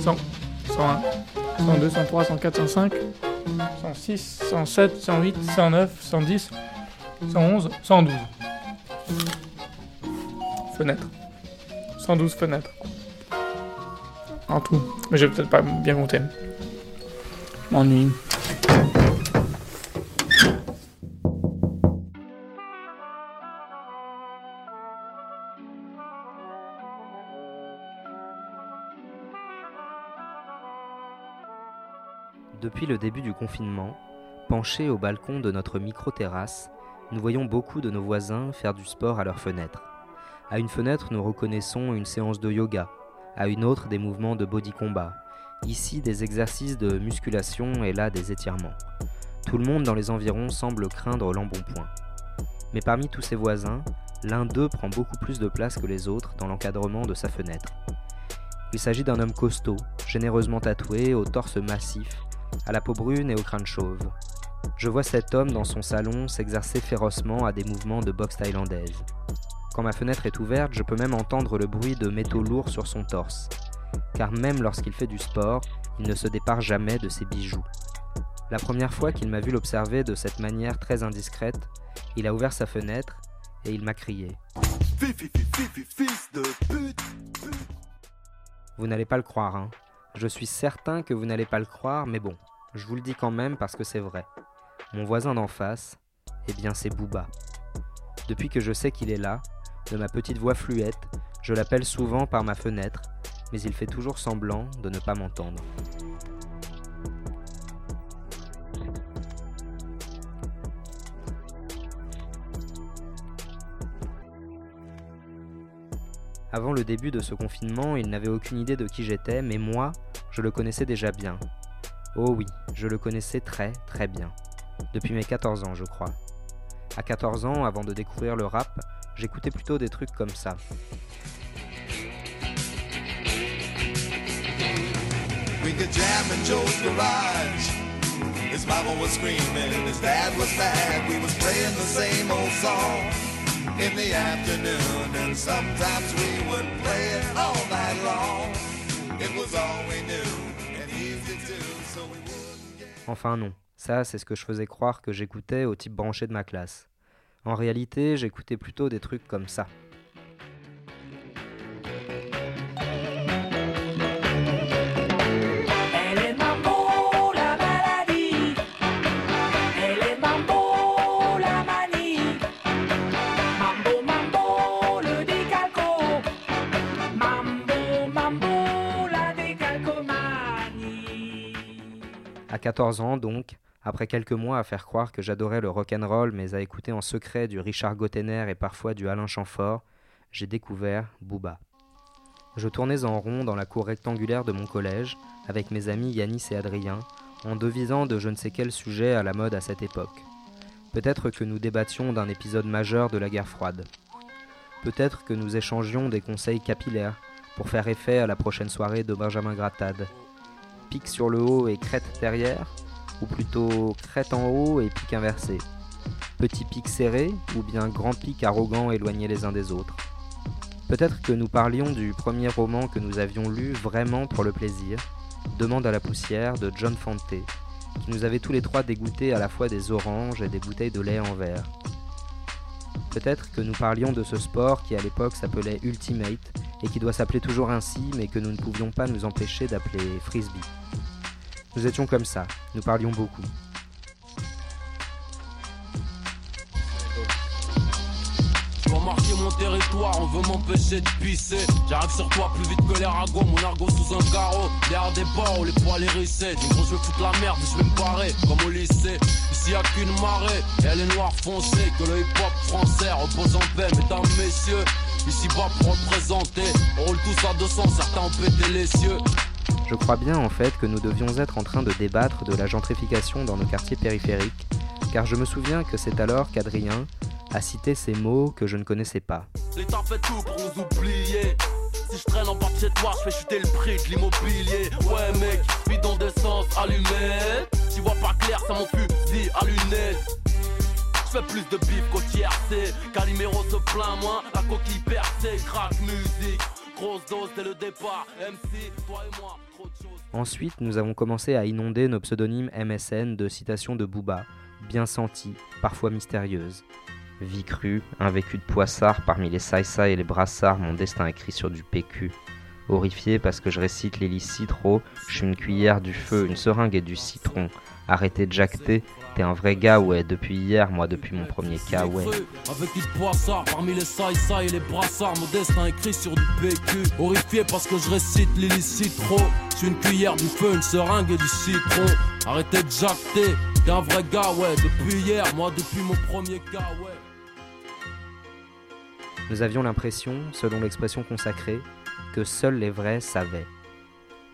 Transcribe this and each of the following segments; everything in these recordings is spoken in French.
100, 101, 102, 103, 104, 105, 106, 107, 108, 109, 110, 111, 112. Fenêtre. 112 fenêtres. En tout. Mais j'ai peut-être pas bien compté. M'ennuie. Depuis le début du confinement, penchés au balcon de notre micro-terrasse, nous voyons beaucoup de nos voisins faire du sport à leurs fenêtres. À une fenêtre, nous reconnaissons une séance de yoga, à une autre des mouvements de body combat, ici des exercices de musculation et là des étirements. Tout le monde dans les environs semble craindre l'embonpoint. Mais parmi tous ses voisins, l'un d'eux prend beaucoup plus de place que les autres dans l'encadrement de sa fenêtre. Il s'agit d'un homme costaud, généreusement tatoué, au torse massif, à la peau brune et au crâne chauve. Je vois cet homme dans son salon s'exercer férocement à des mouvements de boxe thaïlandaise. Quand ma fenêtre est ouverte, je peux même entendre le bruit de métaux lourds sur son torse. Car même lorsqu'il fait du sport, il ne se départ jamais de ses bijoux. La première fois qu'il m'a vu l'observer de cette manière très indiscrète, il a ouvert sa fenêtre et il m'a crié. Vous n'allez pas le croire, hein. Je suis certain que vous n'allez pas le croire, mais bon, je vous le dis quand même parce que c'est vrai. Mon voisin d'en face, eh bien c'est Booba. Depuis que je sais qu'il est là, de ma petite voix fluette, je l'appelle souvent par ma fenêtre, mais il fait toujours semblant de ne pas m'entendre. Avant le début de ce confinement, il n'avait aucune idée de qui j'étais, mais moi, je le connaissais déjà bien. Oh oui, je le connaissais très très bien. Depuis mes 14 ans, je crois. À 14 ans, avant de découvrir le rap, j'écoutais plutôt des trucs comme ça. Enfin non, ça c'est ce que je faisais croire que j'écoutais au type branché de ma classe. En réalité, j'écoutais plutôt des trucs comme ça. 14 ans donc, après quelques mois à faire croire que j'adorais le rock'n'roll mais à écouter en secret du Richard Gottener et parfois du Alain Chamfort, j'ai découvert Booba. Je tournais en rond dans la cour rectangulaire de mon collège avec mes amis Yanis et Adrien en devisant de je ne sais quel sujet à la mode à cette époque. Peut-être que nous débattions d'un épisode majeur de la guerre froide. Peut-être que nous échangions des conseils capillaires pour faire effet à la prochaine soirée de Benjamin Grattade. Pique sur le haut et crête derrière ou plutôt crête en haut et pic inversé Petit pic serré ou bien grand pic arrogant éloigné les uns des autres Peut-être que nous parlions du premier roman que nous avions lu vraiment pour le plaisir, Demande à la poussière de John Fante, qui nous avait tous les trois dégoûté à la fois des oranges et des bouteilles de lait en verre. Peut-être que nous parlions de ce sport qui à l'époque s'appelait Ultimate et qui doit s'appeler toujours ainsi mais que nous ne pouvions pas nous empêcher d'appeler Frisbee. Nous étions comme ça, nous parlions beaucoup. Territoire, on veut m'empêcher de pisser. J'arrive sur toi plus vite que les ragots, mon argot sous un carreau. Derrière des bords, les poils hérissés. Du gros, je veux foutre la merde, je vais me barrer, comme au lycée. Ici y'a qu'une marée, elle est noire foncée. Que le hip hop français repose en paix, mesdames, messieurs. Ici bas pour représenter, on roule tous à 200, certains ont pété les cieux. Je crois bien en fait que nous devions être en train de débattre de la gentrification dans nos quartiers périphériques, car je me souviens que c'est alors qu'Adrien a cité ces mots que je ne connaissais pas. L'État fait tout pour nous oublier. Si je traîne en bas de chez toi, je fais chuter le prix de l'immobilier. Ouais mec, bidon d'essence allumé. Tu vois pas clair, ça mon fusil à lunettes. Je fais plus de bif qu'au TRC. Calimero se plaint moins, la coquille percée, crack musique. Grosse dose dès le départ. MC, toi et moi, trop de choses. Ensuite, nous avons commencé à inonder nos pseudonymes MSN de citations de Booba, bien senties, parfois mystérieuses. Vie crue, un vécu de poissard parmi les saïsa et les brassards, mon destin écrit sur du PQ. Horrifié parce que je récite l'hélicitro, je suis une cuillère du feu, une seringue et du citron. Arrêtez de jacter, t'es un vrai gars, ouais, depuis hier, moi depuis mon premier cas, ouais. Avec une poissard parmi les saïsa et les brassards, mon destin écrit sur du PQ. Horrifié parce que je récite l'hélicitro, je suis une cuillère du feu, une seringue et du citron. Arrêtez de jacter, t'es un vrai gars, ouais, depuis hier, moi depuis mon premier cas, ouais. Nous avions l'impression, selon l'expression consacrée, que seuls les vrais savaient.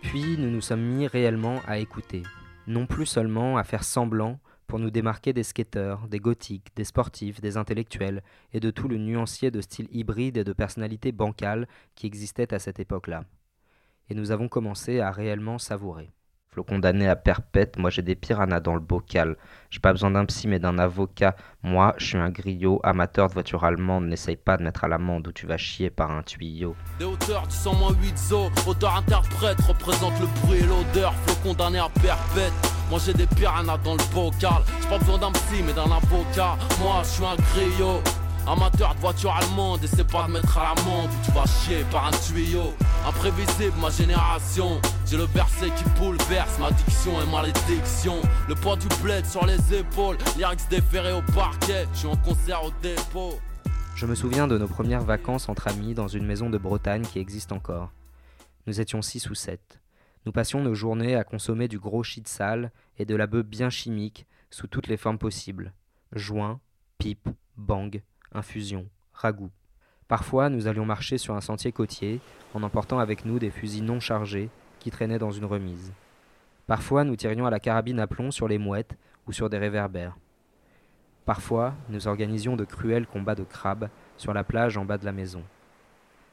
Puis nous nous sommes mis réellement à écouter, non plus seulement à faire semblant pour nous démarquer des skateurs, des gothiques, des sportifs, des intellectuels et de tout le nuancier de style hybride et de personnalité bancale qui existait à cette époque-là. Et nous avons commencé à réellement savourer. Flo condamné à perpète, moi j'ai des piranhas dans le bocal. J'ai pas besoin d'un psy mais d'un avocat. Moi, je suis un griot, amateur de voiture allemande. N'essaye pas de mettre à l'amende où tu vas chier par un tuyau. Des hauteurs du 100-8 zo, auteur-interprète représente le bruit et l'odeur, flot condamné à perpète. Moi j'ai des piranhas dans le bocal, j'ai pas besoin d'un psy mais d'un avocat. Moi je suis un griot, amateur de voiture allemande, essaie pas de mettre à l'amende où tu vas chier par un tuyau. Imprévisible ma génération, Je me souviens de nos premières vacances entre amis dans une maison de Bretagne qui existe encore. Nous étions six ou sept. Nous passions nos journées à consommer du gros shit sale et de la bœuf bien chimique sous toutes les formes possibles. Joint, pipe, bang, infusion, ragoût. Parfois, nous allions marcher sur un sentier côtier en emportant avec nous des fusils non chargés qui traînaient dans une remise. Parfois, nous tirions à la carabine à plomb sur les mouettes ou sur des réverbères. Parfois, nous organisions de cruels combats de crabes sur la plage en bas de la maison.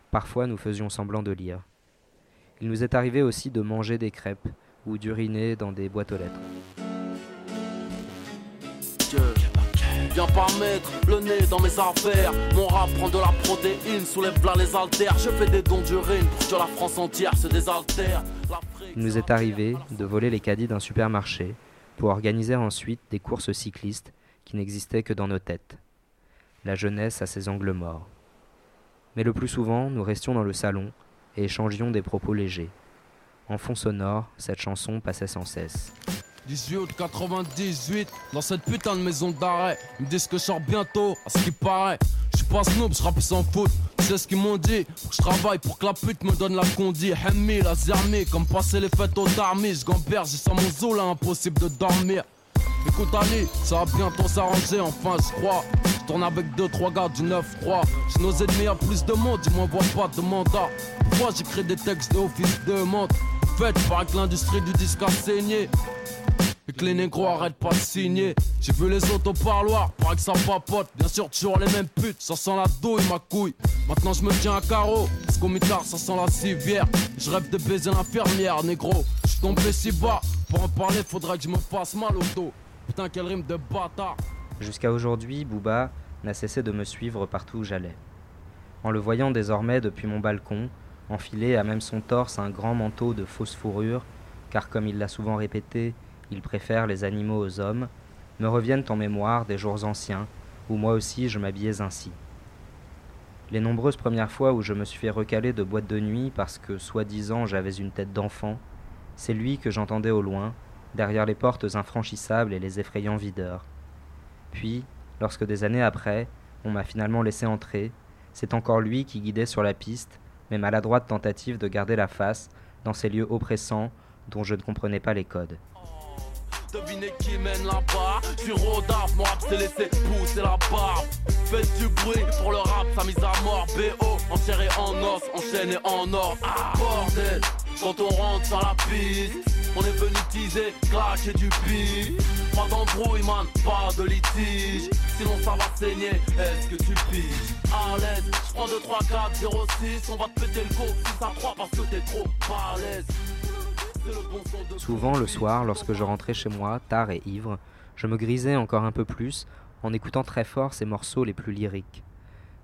Parfois, nous faisions semblant de lire. Il nous est arrivé aussi de manger des crêpes ou d'uriner dans des boîtes aux lettres. Le nez dans mes affaires. Mon prend de la protéine, soulève là les haltères. Je fais des dons d'urine la France entière se désaltère. Il nous est arrivé de voler les caddies d'un supermarché pour organiser ensuite des courses cyclistes qui n'existaient que dans nos têtes. La jeunesse a ses angles morts. Mais le plus souvent, nous restions dans le salon et échangions des propos légers. En fond sonore, cette chanson passait sans cesse. 18 août 98, dans cette putain de maison d'arrêt. Ils me disent que je sors bientôt, à ce qui paraît. Je suis pas snoop, je rappe sans. Tu sais ce qu'ils m'ont dit? Je travaille pour que la pute me donne la condi. Hemmi, la zermi, comme passer les fêtes aux darmis. Je gamberge, j'ai sans mon zoo là, impossible de dormir. Écoute Ali, ça va bientôt s'arranger, enfin je crois. Je tourne avec 2-3 gars du 9-3. J'ai nos ennemis, y'a plus de monde, ils m'envoient pas de mandat. Pourquoi j'écris des textes d'office de montre Faites par que l'industrie du disque a saigné. Et que les négros arrêtent pas de signer. J'ai vu les autres au parloir, paraît que ça papote. Bien sûr, toujours les mêmes putes, ça sent la douille, ma couille. Maintenant, je me tiens à carreau, parce qu'au mitard, ça sent la civière. Je rêve de baiser l'infirmière, négro. Je tombé si bas, pour en parler, faudrait que je me fasse mal au dos. Putain, quelle rime de bâtard. Jusqu'à aujourd'hui, Booba n'a cessé de me suivre partout où j'allais. En le voyant désormais depuis mon balcon, enfilé à même son torse un grand manteau de fausse fourrure, car comme il l'a souvent répété, il préfère les animaux aux hommes, me reviennent en mémoire des jours anciens où moi aussi je m'habillais ainsi. Les nombreuses premières fois où je me suis fait recaler de boîte de nuit parce que, soi-disant, j'avais une tête d'enfant, c'est lui que j'entendais au loin, derrière les portes infranchissables et les effrayants videurs. Puis, lorsque des années après, on m'a finalement laissé entrer, c'est encore lui qui guidait sur la piste mes maladroites tentatives de garder la face dans ces lieux oppressants dont je ne comprenais pas les codes. Devinez qui mène là-bas. Je suis Rodaf, mon rap s'est laissé pousser la barbe. Faites du bruit pour le rap, sa mise à mort. BO, enserré en os, enchaîné en or. Ah, Bordel, quand on rentre sur la piste On est venu teaser, clasher du beat. Pas d'embrouille man, pas de litige. Sinon ça va saigner, est-ce que tu piges? À l'aise, je prends 2, 3, 4, 0, 6 On va te péter le go, 6 à 3 parce que t'es trop balèze Souvent le soir, lorsque je rentrais chez moi, tard et ivre, je me grisais encore un peu plus en écoutant très fort ces morceaux les plus lyriques.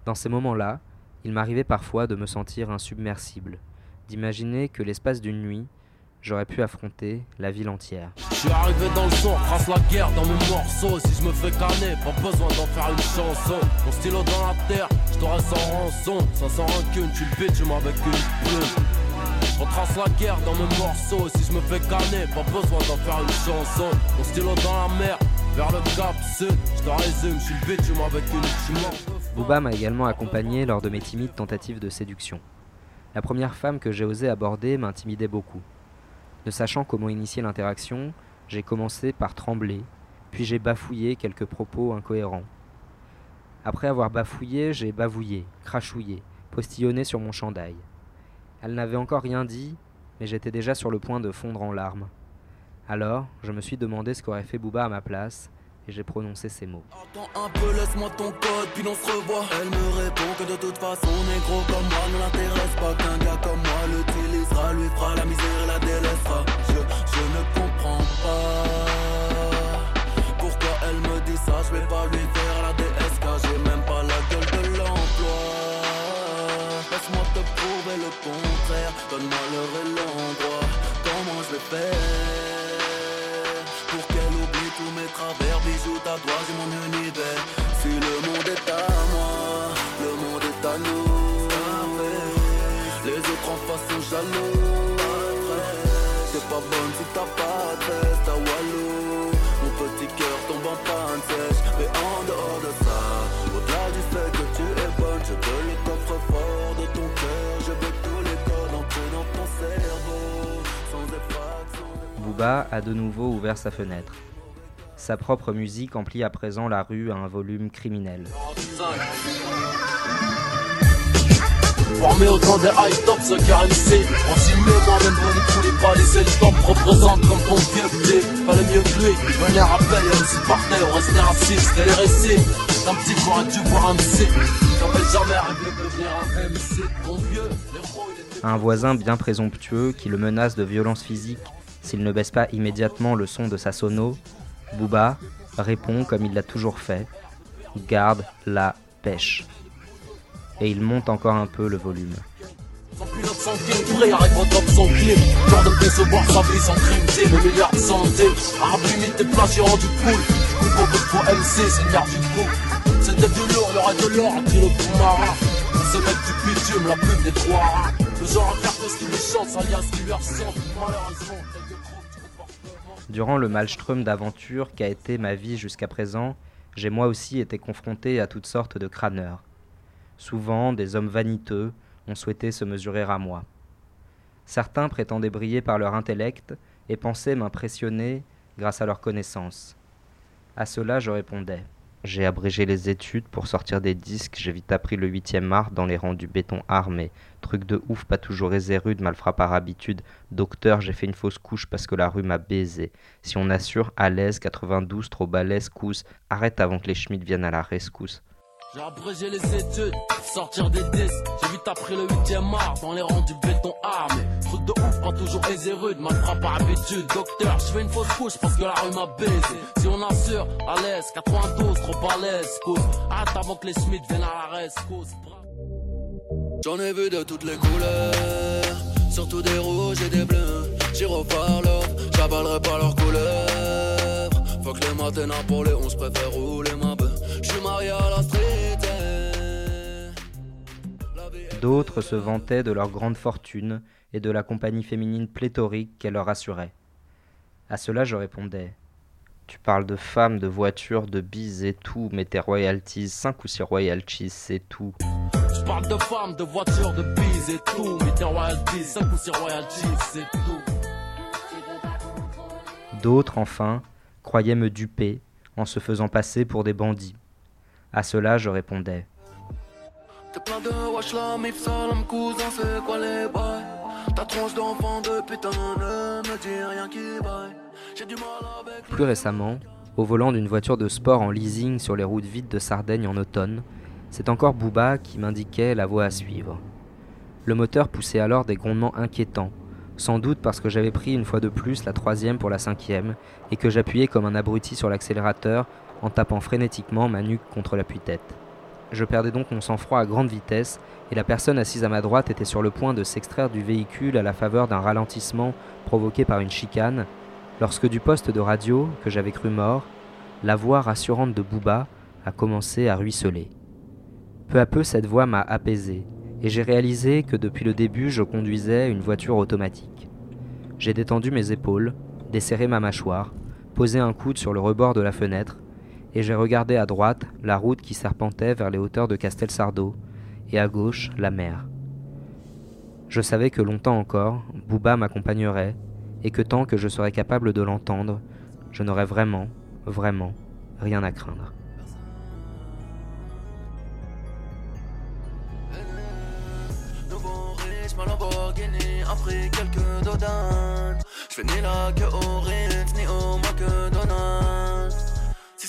Dans ces moments-là, Il m'arrivait parfois de me sentir insubmersible, d'imaginer que l'espace d'une nuit, j'aurais pu affronter la ville entière. Je suis arrivé dans le la guerre dans mes morceaux. Si je me fais pas besoin d'en faire une chanson. Booba m'a également accompagné lors de mes timides tentatives de séduction. La première femme que j'ai osé aborder m'intimidait beaucoup. Ne sachant comment initier l'interaction, j'ai commencé par trembler, puis j'ai bafouillé quelques propos incohérents. Après avoir bafouillé, j'ai bavouillé, crachouillé, postillonné sur mon chandail. Elle n'avait encore rien dit, mais j'étais déjà sur le point de fondre en larmes. Alors, je me suis demandé ce qu'aurait fait Booba à ma place, et j'ai prononcé ces mots. Attends un peu, laisse-moi ton code, puis on se revoit. Elle me répond que de toute façon, négro comme moi ne l'intéresse pas. Qu'un gars comme moi l'utilisera, lui fera la misère et la délaissera. Je, je ne comprends pas pourquoi elle me dit ça. Je vais pas lui le contraire, donne-moi l'heure et l'endroit. Comment je vais faire travers, bijoux, tatouages et mon univers. Si le monde est à moi, le monde est à nous. Les autres en face sont jaloux. C'est pas bonne si t'as pas de tête à Walou. Mon petit cœur tombe en panne sèche. A de nouveau ouvert sa fenêtre. Sa propre musique emplit à présent la rue à un volume criminel. Formé au temps des high top, ce RMC Ensimé moi-même venu tous les palais le top représente comme ton vieux blé. Pas le mieux que lui, venez rappel et aussi partait On restait assis, c'était les récits. D'un petit qui aurait dû voir un MC J'aurais jamais rêvé de devenir un MC Ton vieux, l'héros il était... Un voisin bien présomptueux qui le menace de violence physique s'il ne baisse pas immédiatement le son de sa sono Booba répond comme il l'a toujours fait Garde la pêche. Et il monte encore un peu le volume. Durant le maelstrom d'aventure qu'a été ma vie jusqu'à présent, j'ai moi aussi été confronté à toutes sortes de crâneurs. Souvent, des hommes vaniteux ont souhaité se mesurer à moi. Certains prétendaient briller par leur intellect et pensaient m'impressionner grâce à leur connaissance. À cela, je répondais j'ai abrégé les études pour sortir des disques, j'ai vite appris le huitième art dans les rangs du béton armé. Truc de ouf, pas toujours aisé rude, malfrat par habitude. Docteur, j'ai fait une fausse couche parce que la rue m'a baisé. Si on assure, à l'aise, 92, trop balèze, cousse. Arrête avant que les Schmitt viennent à la rescousse. J'ai abrégé les études, sortir des disques. J'ai vite appris le 8ème art dans les rangs du béton armé. Truc de ouf, pas toujours aisé rude, mal frappe par habitude. Docteur, je fais une fausse couche parce que la rue m'a baisé. Si on assure, à l'aise, 92, trop balèze, cause. Hâte avant que les Smith viennent à la rescousse. J'en ai vu de toutes les couleurs, surtout des rouges et des bleus. J'y par l'or, j'avalerai pas leurs couleurs. Faut que les matins pour les 11 préfère rouler ma D'autres se vantaient de leur grande fortune et de la compagnie féminine pléthorique qu'elle leur assurait. À cela je répondais Tu parles de femmes, de voitures, de bises et tout, mais tes royalties, 5 ou 6 royalties, c'est tout. Je parle de femmes, de voitures, de bises et tout, mais tes royalties, 5 ou 6 royalties, c'est tout. D'autres, enfin, croyaient me duper en se faisant passer pour des bandits. À cela je répondais plus récemment, au volant d'une voiture de sport en leasing sur les routes vides de Sardaigne en automne, c'est encore Booba qui m'indiquait la voie à suivre. Le moteur poussait alors des grondements inquiétants, sans doute parce que j'avais pris une fois de plus la troisième pour la cinquième et que j'appuyais comme un abruti sur l'accélérateur en tapant frénétiquement ma nuque contre l'appui-tête. Je perdais donc mon sang-froid à grande vitesse, et la personne assise à ma droite était sur le point de s'extraire du véhicule à la faveur d'un ralentissement provoqué par une chicane, lorsque du poste de radio, que j'avais cru mort, la voix rassurante de Booba a commencé à ruisseler. Peu à peu, cette voix m'a apaisé, et j'ai réalisé que depuis le début, je conduisais une voiture automatique. J'ai détendu mes épaules, desserré ma mâchoire, posé un coude sur le rebord de la fenêtre, et j'ai regardé à droite la route qui serpentait vers les hauteurs de Castelsardo, et à gauche la mer. Je savais que longtemps encore, Booba m'accompagnerait, et que tant que je serais capable de l'entendre, je n'aurais vraiment, vraiment rien à craindre.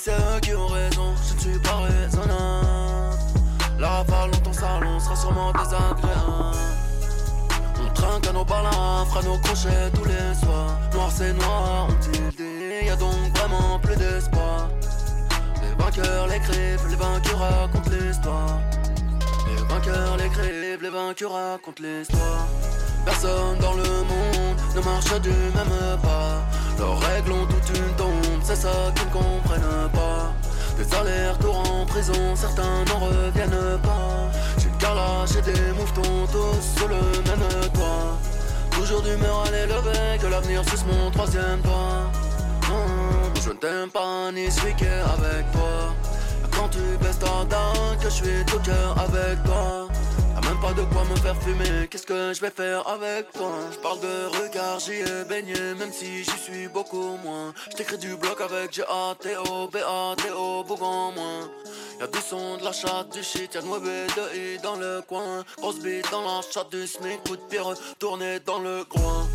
C'est eux qui ont raison, je ne suis pas raisonnable. La rafale dans ton salon sera sûrement désagréable. On trinque à nos balins, fera nos crochets tous les soirs. Noir c'est noir, on dit y a donc vraiment plus d'espoir. Les vainqueurs l'écrivent, les vainqueurs racontent l'histoire. Les vainqueurs l'écrivent, les vainqueurs racontent l'histoire. Personne dans le monde ne marche du même pas. Leurs règles ont toute une tombe, c'est ça qu'ils ne comprennent pas. Des allers-retours en prison, certains n'en reviennent pas. J'ai une carlache et des mouvements tous sur le même toit. Toujours d'humeur à l'élever, que l'avenir suce mon troisième doigt. je ne t'aime pas ni suis avec toi. Quand tu baisses ta dent, que je suis tout cœur avec toi pas de quoi me faire fumer, qu'est-ce que je vais faire avec toi? Je parle de regard, j'y ai baigné, même si j'y suis beaucoup moins. Je t'écris du bloc avec G-A-T-O, B-A-T-O, Bougon moins. Y'a du son, de la chatte, du shit, y'a de mauvais de I dans le coin. Grosse bite dans la chatte du SMIC, coup de pierre tourné dans le coin.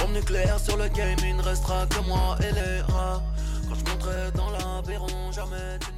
Bombe nucléaire sur le game, il ne restera que moi et les rats. Quand je monterai dans l'aviron, jamais tu